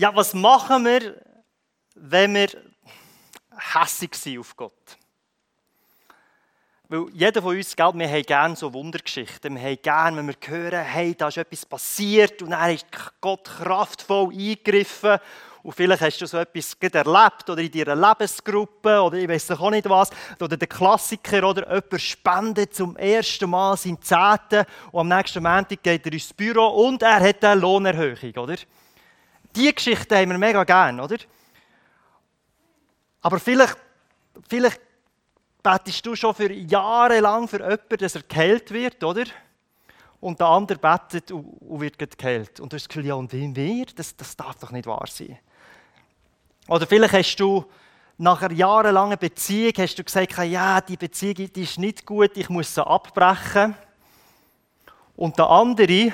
Ja, was machen wir, wenn wir hässig sind auf Gott? Weil jeder von uns, gell, wir haben gerne so Wundergeschichten. Wir haben gerne, wenn wir hören, hey, da ist etwas passiert und dann ist Gott kraftvoll eingegriffen. Und vielleicht hast du so etwas erlebt oder in deiner Lebensgruppe oder ich weiß auch nicht was. Oder der Klassiker oder jemand spendet zum ersten Mal sein Zehnten und am nächsten Montag geht er ins Büro und er hat eine Lohnerhöhung, oder? Die Geschichte haben wir mega gern, oder? Aber vielleicht, vielleicht betest du schon für Jahre lang für jemanden, dass er geheilt wird, oder? Und der andere betet und wird geheilt. Und du hast das Gefühl, ja, und wie wir? Das, das darf doch nicht wahr sein. Oder vielleicht hast du nach einer jahrelangen Beziehung hast du gesagt, ja, die Beziehung die ist nicht gut, ich muss sie abbrechen. Und der andere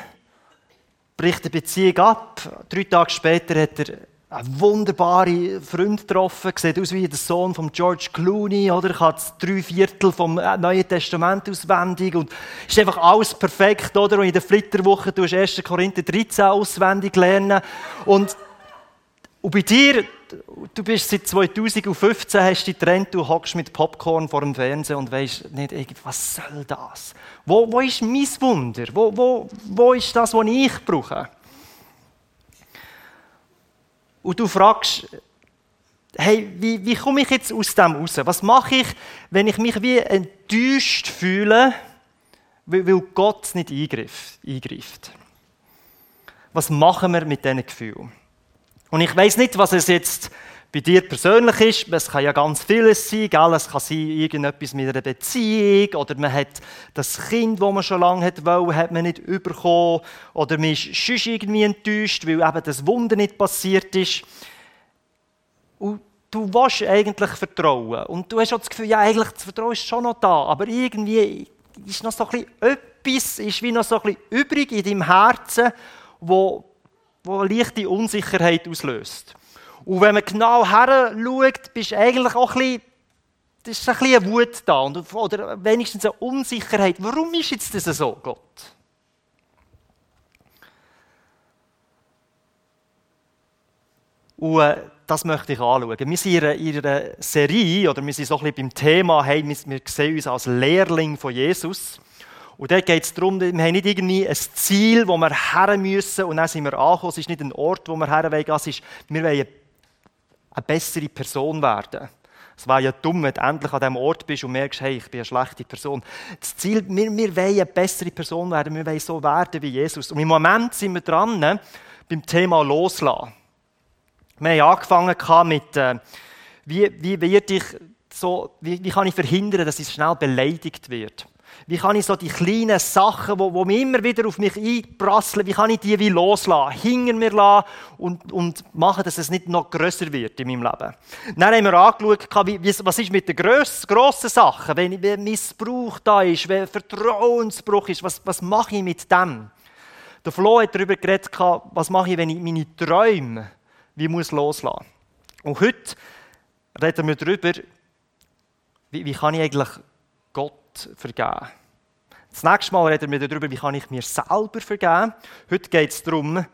bricht die Beziehung ab. Drei Tage später hat er einen wunderbaren Freund getroffen, sieht aus wie der Sohn von George Clooney, oder? Ich habe drei Viertel vom äh, Neuen Testament auswendig und ist einfach alles perfekt, oder? Und in der Flitterwoche du 1. Korinther 13 auswendig lernen und und bei dir, du bist seit 2015, hast du getrennt, du hockst mit Popcorn vor dem Fernsehen und weißt nicht, was soll das? Wo, wo ist mein Wunder? Wo, wo, wo ist das, was ich brauche? Und du fragst, hey, wie, wie komme ich jetzt aus dem raus? Was mache ich, wenn ich mich wie enttäuscht fühle, weil Gott nicht eingreift? Was machen wir mit diesen Gefühlen? Und ich weiß nicht, was es jetzt bei dir persönlich ist. Es kann ja ganz vieles sein. Gell? Es kann sein, irgendetwas mit einer Beziehung oder man hat das Kind, das man schon lange wollen, hat man nicht bekommen. Oder man ist schon irgendwie enttäuscht, weil eben das Wunder nicht passiert ist. Und du willst eigentlich vertrauen. Und du hast auch das Gefühl, ja, eigentlich das Vertrauen ist schon noch da. Aber irgendwie ist noch so ein bisschen etwas, ist wie noch so ein bisschen übrig in deinem Herzen, wo wo leichte Unsicherheit auslöst. Und wenn man genau her schaut, bist eigentlich auch ein bisschen, ist ein bisschen eine Wut da oder wenigstens eine Unsicherheit. Warum ist jetzt das so, Gott? Und äh, das möchte ich anschauen. Wir sind in einer Serie, oder wir sind so ein bisschen beim Thema, hey, wir sehen uns als Lehrling von Jesus. Und dort geht es darum, wir haben nicht irgendwie ein Ziel, wo wir her müssen und dann sind wir angekommen. Es ist nicht ein Ort, wo wir her wollen. Es ist, wir wollen eine bessere Person werden. Es wäre ja dumm, wenn du endlich an diesem Ort bist und merkst, hey, ich bin eine schlechte Person. Das Ziel, wir, wir wollen eine bessere Person werden. Wir wollen so werden wie Jesus. Und im Moment sind wir dran ne, beim Thema Loslassen. Wir haben angefangen mit, äh, wie, wie, werde ich so, wie, wie kann ich verhindern, dass ich schnell beleidigt wird. Wie kann ich so die kleinen Sachen, die, die immer wieder auf mich einprasseln, wie kann ich die wie loslassen, hinter mir lassen und, und machen, dass es nicht noch grösser wird in meinem Leben. Dann haben wir angeschaut, was ist mit den grossen Sachen, wenn, wenn Missbrauch da ist, wenn Vertrauensbruch ist, was, was mache ich mit dem? Der Flo hat darüber geredet, was mache ich, wenn ich meine Träume wie muss loslassen Und heute reden wir darüber, wie, wie kann ich eigentlich Gott vergeben. Das nächste Mal reden wir darüber, wie kann ich mir selber vergeben. Heute geht es darum,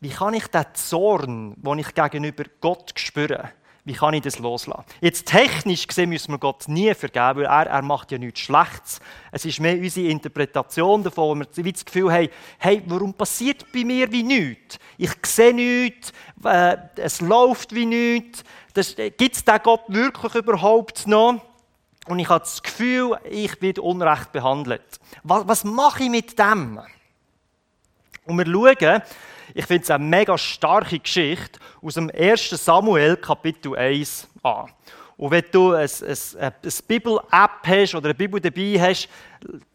wie kann ich den Zorn, den ich gegenüber Gott spüre, wie kann ich das loslassen? Jetzt technisch gesehen müssen wir Gott nie vergeben, weil er, er macht ja nichts Schlechtes. Es ist mehr unsere Interpretation davon, wo wir das Gefühl haben, hey, warum passiert bei mir wie nichts? Ich sehe nichts, äh, es läuft wie nichts. Gibt es den Gott wirklich überhaupt noch? Und ich habe das Gefühl, ich werde unrecht behandelt. Was, was mache ich mit dem? Und wir schauen, ich finde es eine mega starke Geschichte aus dem 1. Samuel Kapitel 1 an. Und wenn du eine, eine, eine Bibel-App hast oder eine Bibel dabei hast,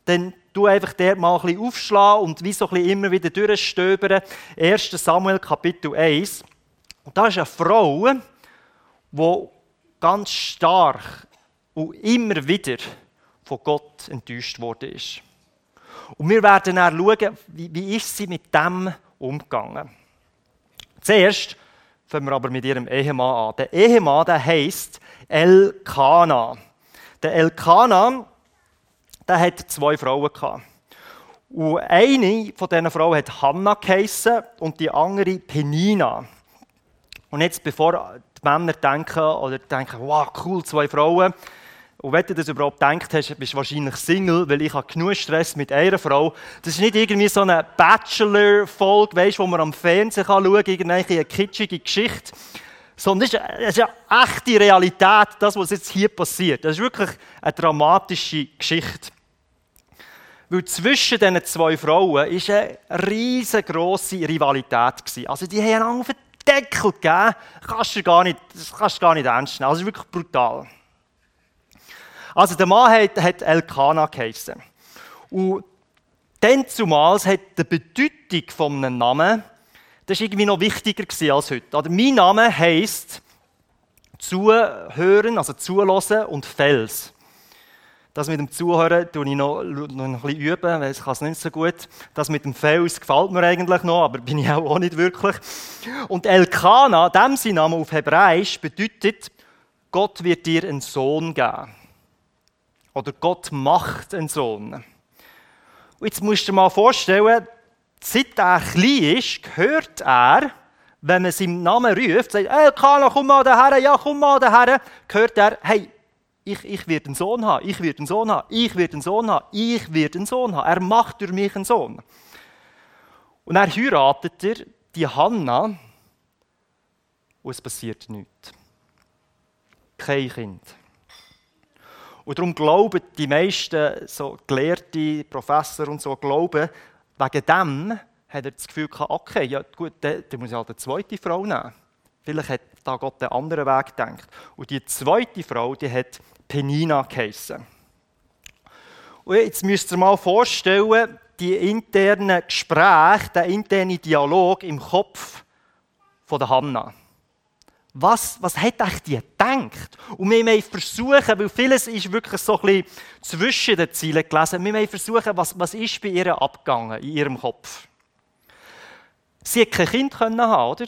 dann du einfach der mal ein bisschen aufschlagen und wie so ein bisschen immer wieder durchstöbern. 1. Samuel Kapitel 1. Und da ist eine Frau, die ganz stark und immer wieder von Gott enttäuscht worden ist. Und wir werden dann schauen, wie, wie ist sie mit dem umgegangen. Zuerst fangen wir aber mit ihrem Ehemann an. Der Ehemann, der heisst Elkana. Der Elkana, der hat zwei Frauen gehabt. Und eine von diesen Frauen hat Hannah geheissen und die andere Penina. Und jetzt, bevor die Männer denken oder denken, wow, cool, zwei Frauen, und wenn du das überhaupt gedacht hast, bist du wahrscheinlich Single, weil ich habe genug Stress mit einer Frau. Das ist nicht irgendwie so eine Bachelor-Folge, weißt, wo man am Fernsehen kann schauen kann, irgendeine kitschige Geschichte. Sondern das ist, das ist eine echte Realität, das, was jetzt hier passiert. Das ist wirklich eine dramatische Geschichte. Weil zwischen diesen zwei Frauen war eine riesengroße Rivalität. Also die haben einen Deckel gegeben. Kannst du gar nicht, das kannst du gar nicht ernst nehmen. Also es ist wirklich brutal. Also der Mann hat, hat Elkanah geheißen. Und dann zumals hat die Bedeutung von einem Namen, das war irgendwie noch wichtiger als heute. Oder mein Name heisst zuhören, also zulassen und Fels. Das mit dem Zuhören tue ich noch, noch ein bisschen üben, weil ich kann es nicht so gut. Das mit dem Fels gefällt mir eigentlich noch, aber bin ich auch, nicht wirklich. Und Elkanah, dem sein Name auf Hebräisch, bedeutet, Gott wird dir einen Sohn geben. Oder Gott macht einen Sohn. Und jetzt musst du dir mal vorstellen, seit er klein ist, hört er, wenn man seinen Namen ruft, sagt, hey, Kana, komm mal daher, ja, komm mal daher, hört er, hey, ich, ich werde einen Sohn haben, ich werde einen Sohn haben, ich werde einen Sohn haben, ich werde einen Sohn haben. Er macht durch mich einen Sohn. Und er heiratet er die Hanna und es passiert nichts. Kein Kind. Und darum glauben die meisten so Gelehrte, Professor und so, glauben, wegen dem hat er das Gefühl gehabt, okay, ja gut, dann, muss ich halt eine zweite Frau nehmen. Vielleicht hat da Gott einen anderen Weg gedacht. Und die zweite Frau, die hat Penina geheissen. Und jetzt müsst ihr mal vorstellen, die internen Gespräche, der interne Dialog im Kopf von der Hannah was, was hat euch die gedacht? Und wir wollen versuchen, weil vieles ist wirklich so ein bisschen zwischen den Zielen gelesen, wir wollen versuchen, was, was ist bei ihr abgegangen in ihrem Kopf. Sie hat kein Kind können haben, oder?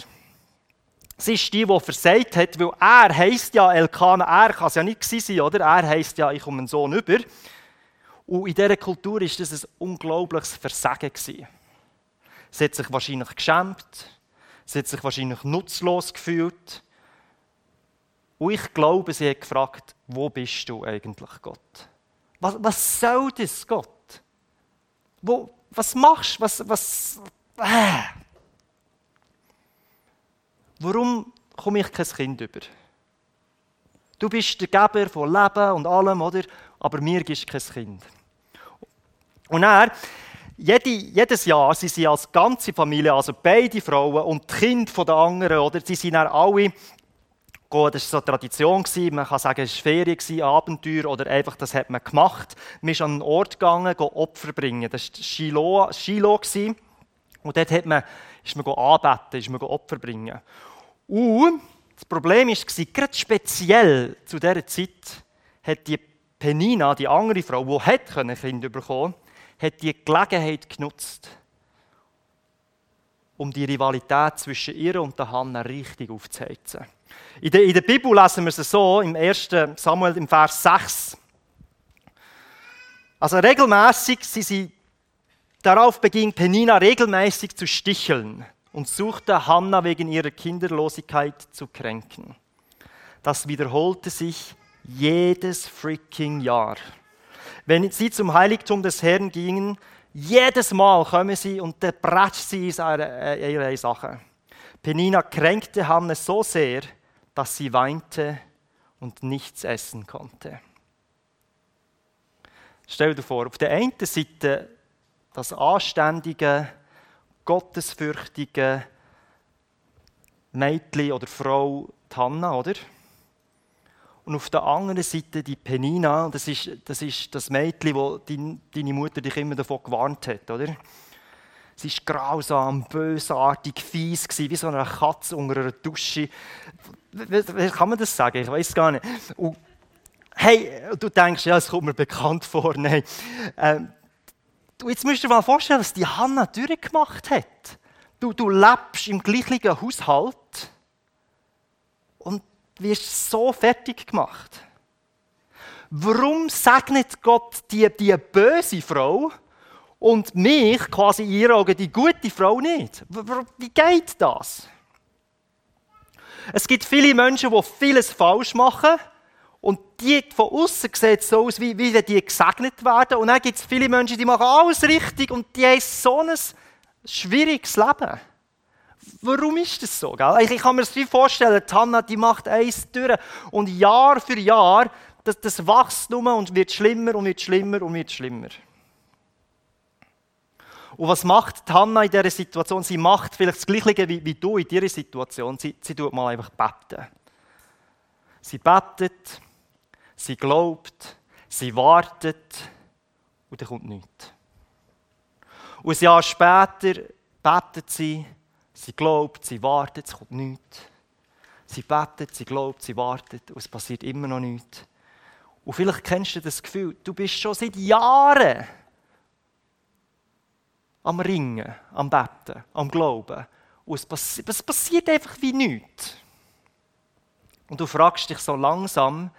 Sie ist die, die versagt hat, weil er heisst ja Elkanah, er kann es ja nicht sein, oder? Er heisst ja, ich komme einen Sohn über. Und in dieser Kultur war das ein unglaubliches Versagen. Sie hat sich wahrscheinlich geschämt, sie hat sich wahrscheinlich nutzlos gefühlt. Und ich glaube, sie hat gefragt, wo bist du eigentlich, Gott? Was, was soll das, Gott? Wo, was machst du? Was, was, äh. Warum komme ich kein Kind über? Du bist der Geber von Leben und allem, oder? Aber mir gibst kein Kind. Und er, jede, jedes Jahr sind sie als ganze Familie, also beide Frauen und die Kinder der anderen, oder? Sie sind dann alle gehen. Das war so eine Tradition. Man kann sagen, es war Ferien, Abenteuer oder einfach, das hat man gemacht. Man ist an einen Ort gegangen, Opfer bringen. Das war Shiloh. Shiloh und dort hat man, ist man anbeten, ist man Opfer bringen. Und das Problem war, gerade speziell zu dieser Zeit hat die Penina, die andere Frau, die hat ein Kind bekommen hat die Gelegenheit genutzt, um die Rivalität zwischen ihr und der Hanna richtig aufzuheizen. In der, in der Bibel lesen wir es so, im 1. Samuel im Vers 6. Also regelmäßig, sie, sie, darauf beging Penina regelmäßig zu sticheln und suchte Hannah wegen ihrer Kinderlosigkeit zu kränken. Das wiederholte sich jedes freaking Jahr. Wenn sie zum Heiligtum des Herrn gingen, jedes Mal kommen sie und der bratscht sie ihre, ihre Sache. Penina kränkte Hannah so sehr, dass sie weinte und nichts essen konnte. Stell dir vor, auf der einen Seite das anständige, gottesfürchtige Mädchen oder Frau Tanna, oder? Und auf der anderen Seite die Penina, das ist das, ist das Mädchen, wo deine Mutter dich immer davon gewarnt hat, oder? Sie war grausam, bösartig, fies, wie so eine Katze unter einer Dusche. Wie kann man das sagen? Ich weiß gar nicht. Und hey, du denkst, ja, es kommt mir bekannt vor. Nein. Ähm, jetzt musst du dir mal vorstellen, was die Hanna durchgemacht hat. Du, du lebst im gleichen Haushalt und wirst so fertig gemacht. Warum segnet Gott die, die böse Frau? und mich quasi in ihren Augen die gute Frau nicht. Wie geht das? Es gibt viele Menschen, die vieles falsch machen. Und die von außen sehen so aus, wie, wie die gesegnet werden. Und dann gibt es viele Menschen, die machen alles richtig und die haben so ein schwieriges Leben. Warum ist das so? Gell? Ich, kann mir das wie vorstellen, die Hanna, die macht eins durch und Jahr für Jahr, das, das wächst nur und wird schlimmer und wird schlimmer und wird schlimmer. Und was macht Hanna in dieser Situation? Sie macht vielleicht das Gleiche wie, wie du in dieser Situation. Sie, sie tut mal einfach beten. Sie betet, sie glaubt, sie wartet und dann kommt nichts. Und ein Jahr später betet sie, sie glaubt, sie wartet, es kommt nichts. Sie betet, sie glaubt, sie wartet und es passiert immer noch nichts. Und vielleicht kennst du das Gefühl, du bist schon seit Jahren am Ringen, am Betten, am Glauben. Und es, passi es passiert einfach wie nichts. Und du fragst dich so langsam,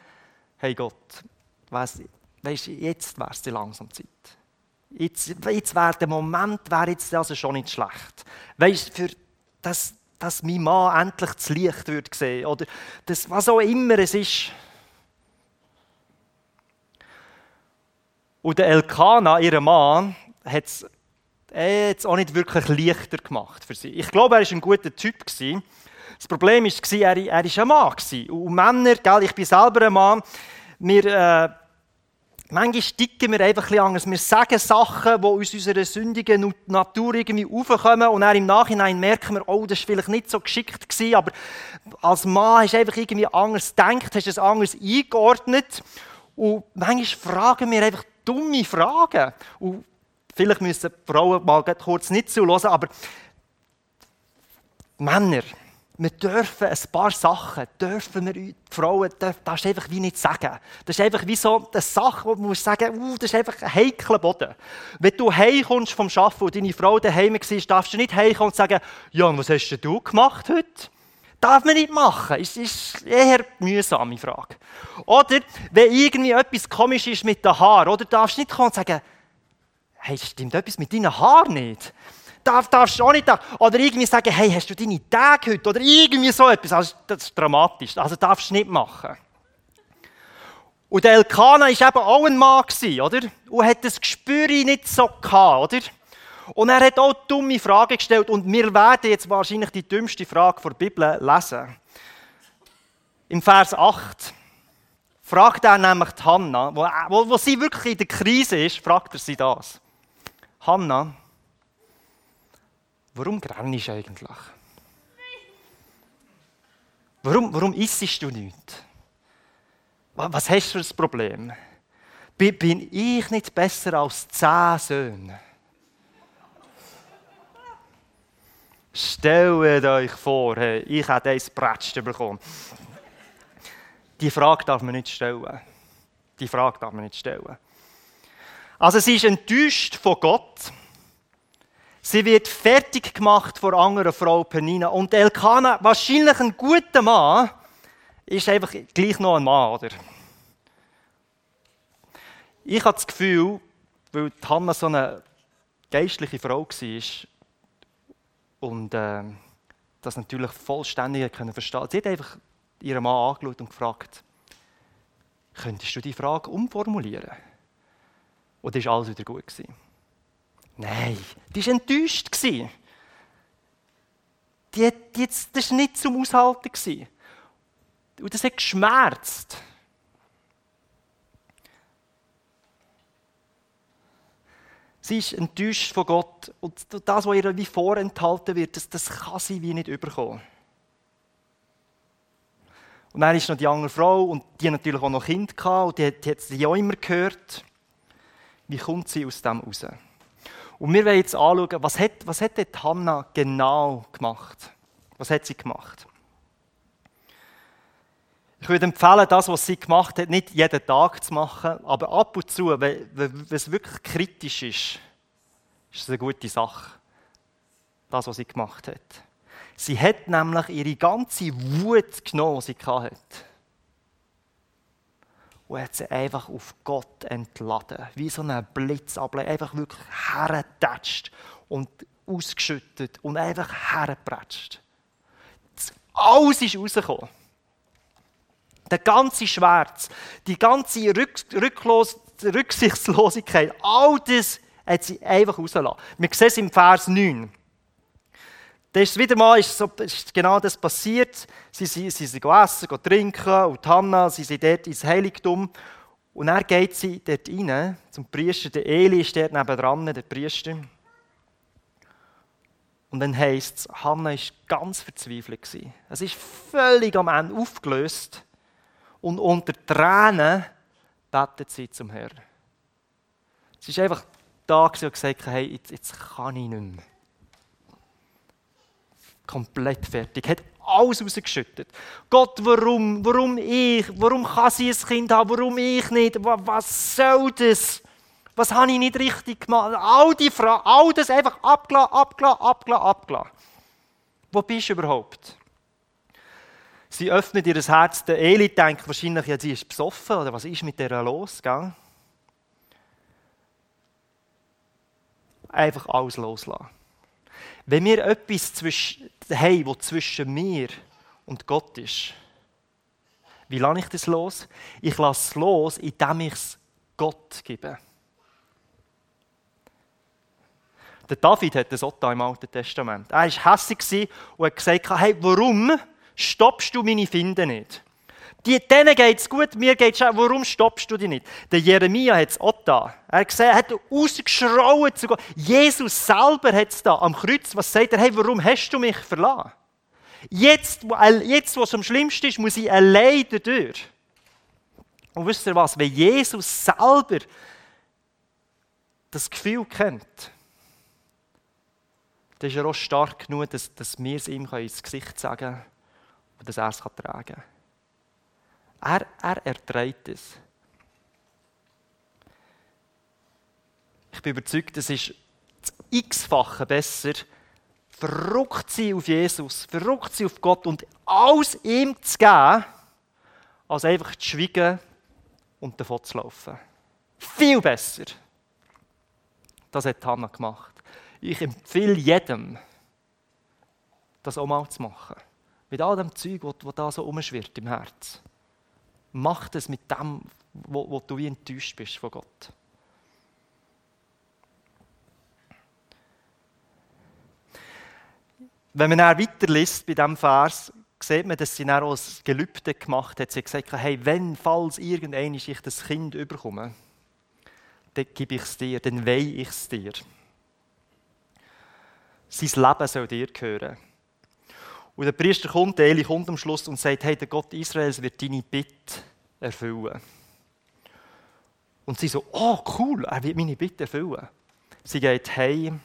hey Gott, weißt, weißt, jetzt wäre es die langsam Zeit. Jetzt, jetzt wäre der Moment wäre jetzt also schon nicht schlecht. Weißt für dass, dass mein Mann endlich das Licht wird sehen oder das, was auch immer es ist. Und der Elkana, ihr Mann, hat es es auch nicht wirklich leichter gemacht für sie. Ich glaube, er war ein guter Typ. Das Problem war, er, war ein Mann. Und Männer, gell, ich bin selber ein Mann, wir, äh, manchmal sticken wir einfach ein anders. Wir sagen Sachen, die aus unserer sündigen Natur irgendwie aufkommen und dann im Nachhinein merken wir, oh, das war vielleicht nicht so geschickt gewesen, aber als Mann hast du einfach irgendwie anders gedacht, hast es anders eingeordnet und manchmal fragen wir einfach dumme Fragen und Vielleicht müssen Frauen mal kurz nicht zuhören, aber Männer, wir dürfen ein paar Sachen, dürfen wir die Frauen, darfst du einfach wie nicht sagen. Das ist einfach wie so eine Sache, wo man muss sagen, uh, das ist einfach ein heikler Boden. Wenn du heimkommst vom Arbeiten und deine Frau daheim war, darfst du nicht heimkommen und sagen, Jan, was hast du gemacht heute? Darf man nicht machen. Das ist eher eine mühsame Frage. Oder, wenn irgendwie etwas komisch ist mit den Haaren, oder darfst du nicht kommen und sagen, hey, stimmt etwas mit deinen Haaren nicht? Darf, darfst du auch nicht. Oder irgendwie sagen, hey, hast du deine Tage heute? Oder irgendwie so etwas. Also, das ist dramatisch. Also darfst du nicht machen. Und der Elkanah war eben auch ein Mann, oder? Und hat das Gespür nicht so gehabt, oder? Und er hat auch dumme Fragen gestellt. Und wir werden jetzt wahrscheinlich die dümmste Frage der Bibel lesen. Im Vers 8 fragt er nämlich die Hanna, wo, wo, wo sie wirklich in der Krise ist, fragt er sie das. Hanna, warum grennst du eigentlich? Warum, warum isst du nicht? Was hast du für ein Problem? Bin ich nicht besser als zehn Söhne? Stellt euch vor, ich hätte eins Bretschen bekommen. Die Frage darf man nicht stellen. Die Frage darf man nicht stellen. Also sie ist enttäuscht von Gott. Sie wird fertig gemacht vor anderer Frau Penina. Und Elkanah, wahrscheinlich ein guter Mann, ist einfach gleich noch ein Mann, oder? Ich habe das Gefühl, weil Hannah so eine geistliche Frau war und äh, das natürlich vollständig können verstehen. Sie hat einfach ihren Mann angeschaut und gefragt, könntest du die Frage umformulieren? Und dann war alles wieder gut. Nein, die war enttäuscht. Die, die, das war nicht zum Aushalten. Und das hat geschmerzt. Sie ist enttäuscht von Gott. Und das, was ihr wie vorenthalten wird, das, das kann sie wie nicht überkommen. Und dann ist noch die andere Frau und die natürlich auch noch Kind gehabt und die, die hat sie auch immer gehört. Wie kommt sie aus dem raus? Und wir wollen jetzt anschauen, was hat, was hat dort Hannah genau gemacht? Was hat sie gemacht? Ich würde empfehlen, das, was sie gemacht hat, nicht jeden Tag zu machen, aber ab und zu, wenn, wenn es wirklich kritisch ist, ist es eine gute Sache, das, was sie gemacht hat. Sie hat nämlich ihre ganze Wut genommen, die sie hatte und hat sie einfach auf Gott entladen. Wie so ein Blitzablein. Einfach wirklich hergetatscht und ausgeschüttet und einfach hergepratscht. alles ist rausgekommen. Der ganze Schmerz, die ganze Rück Rücklos Rücksichtslosigkeit, all das hat sie einfach rausgelassen. Wir sehen es im Vers 9. Da ist wieder mal ist so, ist genau das passiert. Sie, sie, sie sind essen, trinken und Hannah, sie sind dort ins Heiligtum. Und dann geht sie dort rein zum Priester. Der Eli ist dort nebenan, der Priester. Und dann heisst es, Hannah war ganz verzweifelt. Es ist völlig am Ende aufgelöst. Und unter Tränen betet sie zum Herrn. Sie ist einfach da und gesagt, hey, jetzt, jetzt kann ich nicht mehr. Komplett fertig. Hat alles rausgeschüttet. Gott, warum? Warum ich? Warum kann sie ein Kind haben? Warum ich nicht? Was soll das? Was habe ich nicht richtig gemacht? All die Fragen, all das einfach abgelassen, abgelassen, abgelassen, abgelassen. Wo bist du überhaupt? Sie öffnet ihr Herz. Der Eli denkt wahrscheinlich, ja, sie ist besoffen oder was ist mit der los? Gell? Einfach alles loslassen. Wenn wir etwas zwischen, haben, was zwischen mir und Gott ist, wie lasse ich das los? Ich lasse es los, indem ich es Gott gebe. Der David hat das auch im Alten Testament. Er war hässlich und hat gesagt, hey, warum stoppst du meine Finde nicht? Die, denen geht es gut, mir geht es auch. Warum stoppst du die nicht? Der Jeremia hat es auch da. Er hat gesehen, er hat ausgeschrauen zu Gott. Jesus selber hat es da am Kreuz. Was sagt er? Hey, warum hast du mich verlassen? Jetzt, jetzt wo es am schlimmsten ist, muss ich allein durch. Und wisst ihr was? Wenn Jesus selber das Gefühl kennt, dann ist er auch stark genug, dass, dass wir es ihm ins Gesicht sagen können und dass er es tragen kann. Er, er erträgt es. Ich bin überzeugt, es ist das x-fache besser, verrückt sein auf Jesus, verrückt sein auf Gott und alles ihm zu geben, als einfach zu schweigen und davon zu laufen. Viel besser. Das hat Hannah gemacht. Ich empfehle jedem, das auch mal zu machen. Mit all dem Zeug, das da so umschwirrt im Herz. Mach das mit dem, wo, wo du wie enttäuscht bist von Gott. Wenn man dann weiterliest bei diesem Vers, sieht man, dass sie dann auch ein Gelübde gemacht hat. Sie hat gesagt, hey, wenn, falls irgendein ich das Kind überkomme, dann gebe ich es dir, dann weihe ich es dir. Sein Leben soll dir gehören. Und der Priester kommt, der Eli kommt am Schluss und sagt, hey, der Gott Israels wird deine Bitte erfüllen. Und sie so, oh cool, er wird meine Bitte erfüllen. Sie geht heim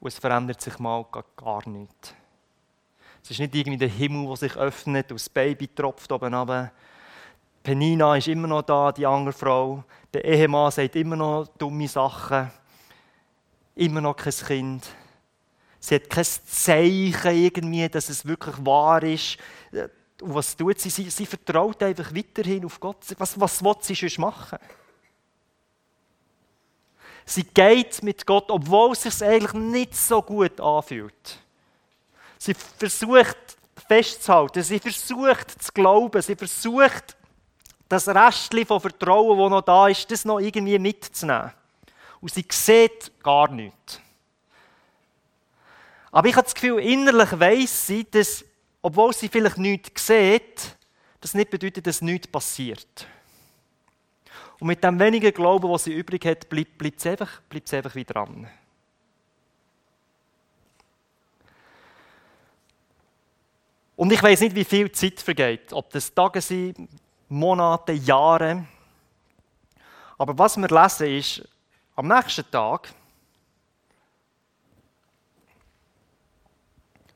und es verändert sich mal gar nichts. Es ist nicht irgendwie der Himmel, der sich öffnet und das Baby tropft oben runter. Penina ist immer noch da, die andere Frau. Der Ehemann sagt immer noch dumme Sachen. Immer noch kein Kind. Sie hat kein Zeichen irgendwie, dass es wirklich wahr ist. Und was tut sie? Sie, sie vertraut einfach weiterhin auf Gott. Was, was will sie schon machen? Sie geht mit Gott, obwohl es sich eigentlich nicht so gut anfühlt. Sie versucht festzuhalten, sie versucht zu glauben, sie versucht das Restchen von Vertrauen, das noch da ist, das noch irgendwie mitzunehmen. Und sie sieht gar nichts. Aber ich habe das Gefühl, innerlich weiss sie, dass, obwohl sie vielleicht nichts sieht, das nicht bedeutet, dass nichts passiert. Und mit dem wenigen Glauben, was sie übrig hat, bleibt, bleibt, sie, einfach, bleibt sie einfach wieder dran. Und ich weiß nicht, wie viel Zeit vergeht, ob das Tage sind, Monate, Jahre. Aber was wir lesen ist, am nächsten Tag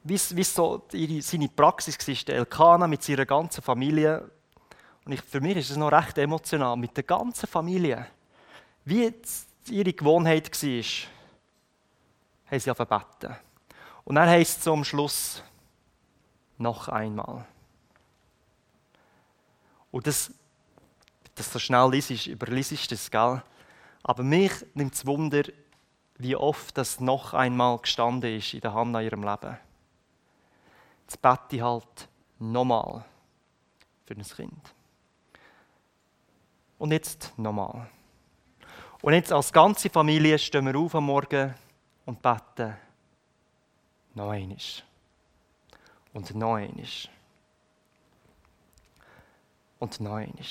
wie, wie so ihre, seine Praxis war, der Elkanah mit seiner ganzen Familie. Und ich, für mich ist es noch recht emotional, mit der ganzen Familie. Wie ihre Gewohnheit war, haben sie beten. Und dann heisst es am Schluss, noch einmal. Und das, das so schnell liest, überliest das, gell? Aber mich nimmt es Wunder, wie oft das noch einmal gestanden ist in der Hand in ihrem Leben. Bete ich halt nochmal für ein Kind. Und jetzt nochmal. Und jetzt als ganze Familie stehen wir auf am Morgen und beten noch einmal. Und noch einmal. Und noch einmal.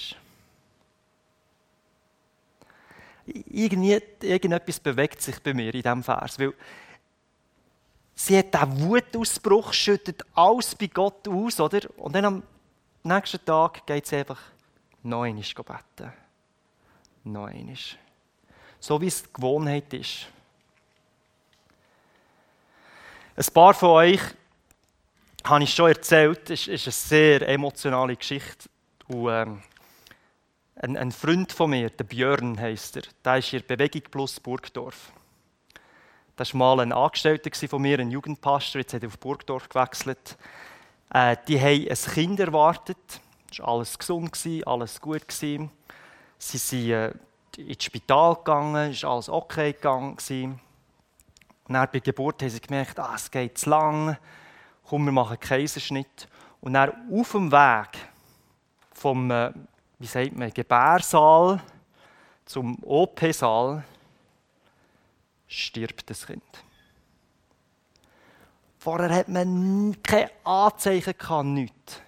Irgendetwas bewegt sich bei mir in diesem Vers, weil sie hat diesen Wutausbruch, schüttet alles bei Gott aus, oder? Und dann am nächsten Tag geht sie einfach noch einmal beten. Noch. So wie es die Gewohnheit ist. Ein paar von euch habe ich schon erzählt, es ist eine sehr emotionale Geschichte. Und, ähm, ein, ein, Freund von mir, der Björn heisst er, der ist in Bewegung Plus Burgdorf. Das war mal ein Angestellter von mir, ein Jugendpastor, jetzt hat er auf Burgdorf gewechselt. Äh, die haben ein Kind erwartet, es war alles gesund, alles gut. Sie sind äh, ins Spital gegangen, es war alles okay gegangen. Und dann bei der Geburt haben sie gemerkt, ah, es geht zu lang, komm, wir machen einen Kaiserschnitt. Und dann auf dem Weg vom, äh, wie sagt man, Gebärsaal zum OP-Saal stirbt das Kind. Vorher hat man keine Anzeichen gehabt, nichts.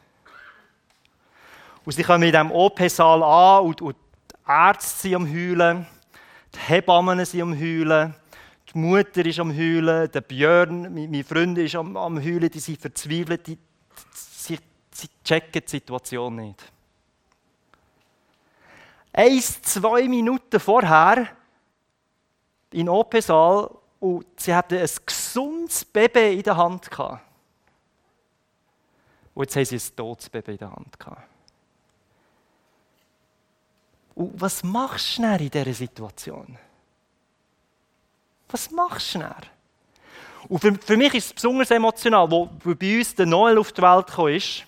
Und sie kommen in diesem OP-Saal an und, und die Ärzte sind am Heulen, die Hebammen sind am Heulen, die Mutter ist am Heulen, der Björn, mein Freund, ist am, am Heulen, die sind verzweifelt, die, sie, sie checken die Situation nicht. Eins, zwei Minuten vorher in OP-Saal und sie hatten ein gesundes Baby in der Hand. Und jetzt haben sie ein totes Baby in der Hand. Und was machst du in dieser Situation? Was machst du dann? Und für, für mich ist es besonders emotional, wo, wo bei uns der Noel auf die Welt gekommen ist,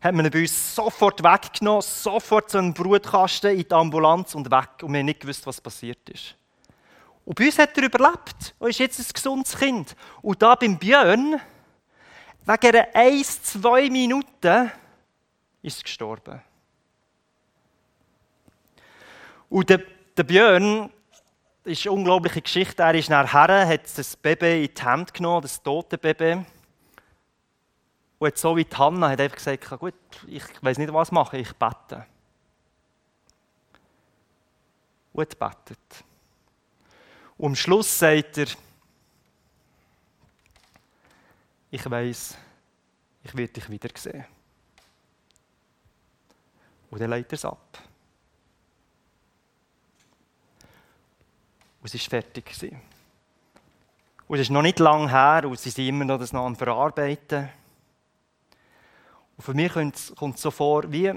hat man ihn bei uns sofort weggenommen, sofort so einen Brutkasten in die Ambulanz und weg. Und wir haben nicht gewusst, was passiert ist. Und bei uns hat er überlebt und ist jetzt ein gesundes Kind. Und da beim Björn, wegen einer 1, 2 Minuten, ist er gestorben. Und der, der Björn ist eine unglaubliche Geschichte. Er ist nachher, hat das Baby in die Hand genommen, das tote Baby. Und hat so wie die Hanna hat einfach gesagt, gut, ich weiß nicht, was machen, ich bete. Und betet. Und am Schluss sagt er, ich weiß, ich werde dich wiedersehen. Und dann legt er es ab. Und es war fertig. Und es ist noch nicht lange her und sie sind immer noch das noch am Verarbeiten. Und für mich kommt es so vor, wie,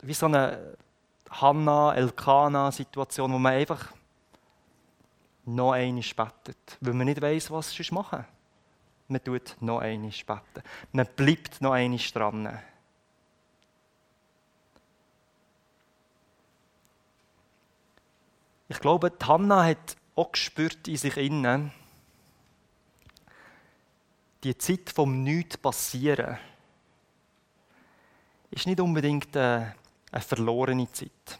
wie so eine Hanna-Elkana-Situation, wo man einfach noch einmal betet, weil man nicht weiß, was sonst machen Man tut noch einmal beten. Man bleibt noch einmal dran. Ich glaube, Hanna hat auch gespürt in sich innen, die Zeit vom Nichts passieren ist nicht unbedingt eine, eine verlorene Zeit.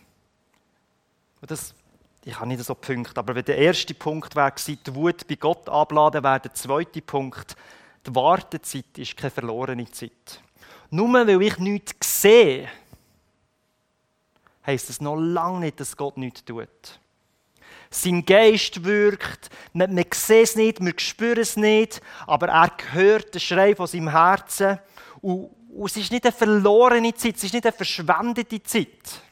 das, ich habe nicht so Punkte, aber wenn der erste Punkt wäre, die Wut bei Gott abladen, wäre der zweite Punkt, die Wartezeit ist keine verlorene Zeit. Nur weil ich nichts sehe, heisst es noch lange nicht, dass Gott nichts tut. Sein Geist wirkt, man, man sieht es nicht, man spürt es nicht, aber er hört den Schrei von seinem Herzen und, und es ist nicht eine verlorene Zeit, es ist nicht eine verschwendete Zeit.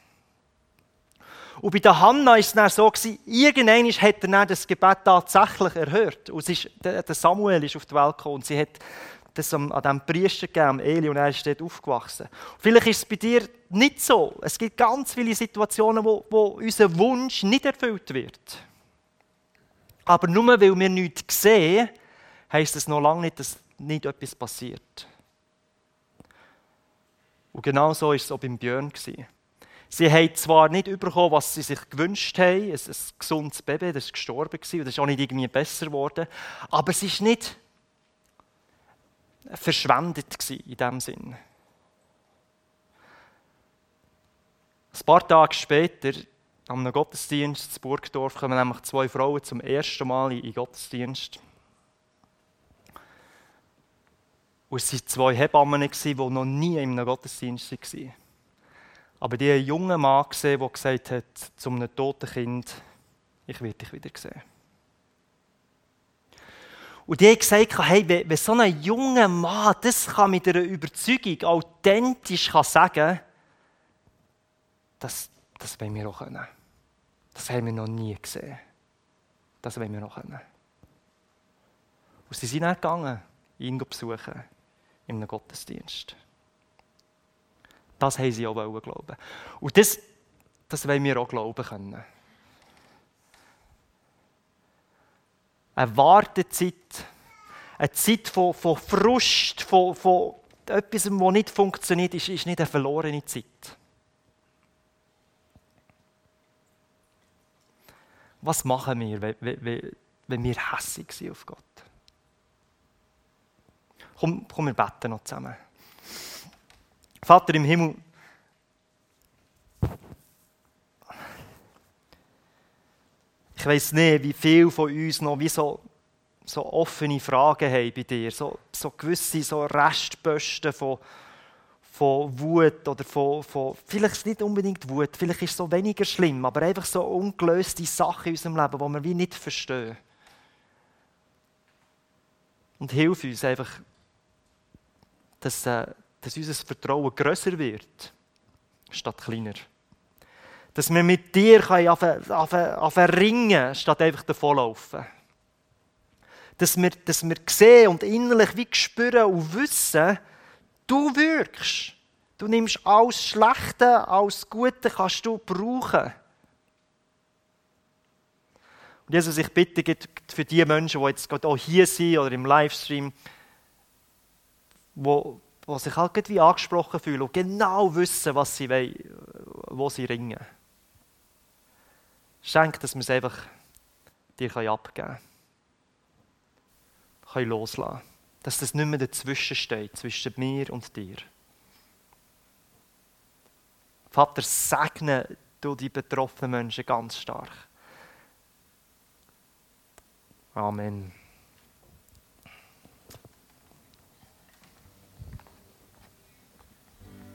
Und bei der Hanna war es dann so, irgendwann hat er dann das Gebet tatsächlich erhört. Und ist, der Samuel ist auf die Welt gekommen und sie hat das an diesem Priester gegeben, Eli, und er ist dort aufgewachsen. Vielleicht ist es bei dir nicht so. Es gibt ganz viele Situationen, wo, wo unser Wunsch nicht erfüllt wird. Aber nur weil wir nichts sehen, heisst es noch lange nicht, dass nicht etwas passiert. Und genau so war es auch beim Björn. Sie haben zwar nicht bekommen, was sie sich gewünscht haben, ein, ein gesundes Baby, das ist gestorben und das ist auch nicht irgendwie besser geworden, aber es ist nicht verschwendet in dem Sinn. Ein paar Tage später, am Gottesdienst in Burgdorf, kommen nämlich zwei Frauen zum ersten Mal in den Gottesdienst. Und es waren zwei Hebammen, die noch nie in einem Gottesdienst waren. Aber die jungen Mann gesehen, der gesagt hat zu einem toten Kind, ich werde dich wieder sehen. Und die haben gesagt, hey, wenn so ein junger Mann das kann mit einer Überzeugung authentisch kann sagen kann, das, wollen wir auch können. Das haben wir noch nie gesehen. Das wollen wir auch können. Und sie sind dann gegangen, ihn besuchen, in einem Gottesdienst. Das haben sie auch glauben. Und das, das wollen wir auch glauben können. Eine Wartezeit, eine Zeit von, von Frust, von, von etwas, das nicht funktioniert, ist, ist nicht eine verlorene Zeit. Was machen wir, wenn, wenn, wir hässig sind auf Gott? Komm, komm, wir beten noch zusammen. Vater im Himmel, ich weiß nicht, wie viele von uns noch wie so, so offene Fragen haben bei dir, so, so gewisse so Restbösten von, von Wut oder von, von, vielleicht nicht unbedingt Wut, vielleicht ist es so weniger schlimm, aber einfach so ungelöste Sachen in unserem Leben, die wir wie nicht verstehen. Und hilf uns einfach, dass, äh, dass unser Vertrauen größer wird, statt kleiner. Dass wir mit dir anfangen ringen, statt einfach davonlaufen. Dass wir, dass wir sehen und innerlich wie spüren und wissen, Du wirkst. Du nimmst alles Schlechte, alles Gute kannst du brauchen. Und Jesus, ich bitte für die Menschen, die jetzt gerade auch hier sind oder im Livestream, die, die sich halt wie angesprochen fühlen und genau wissen, was sie wollen, wo sie ringen. Schenk, dass wir es einfach dir abgeben können. Loslassen dass das nicht mehr dazwischen steht, zwischen mir und dir. Vater, segne du die betroffenen Menschen ganz stark. Amen.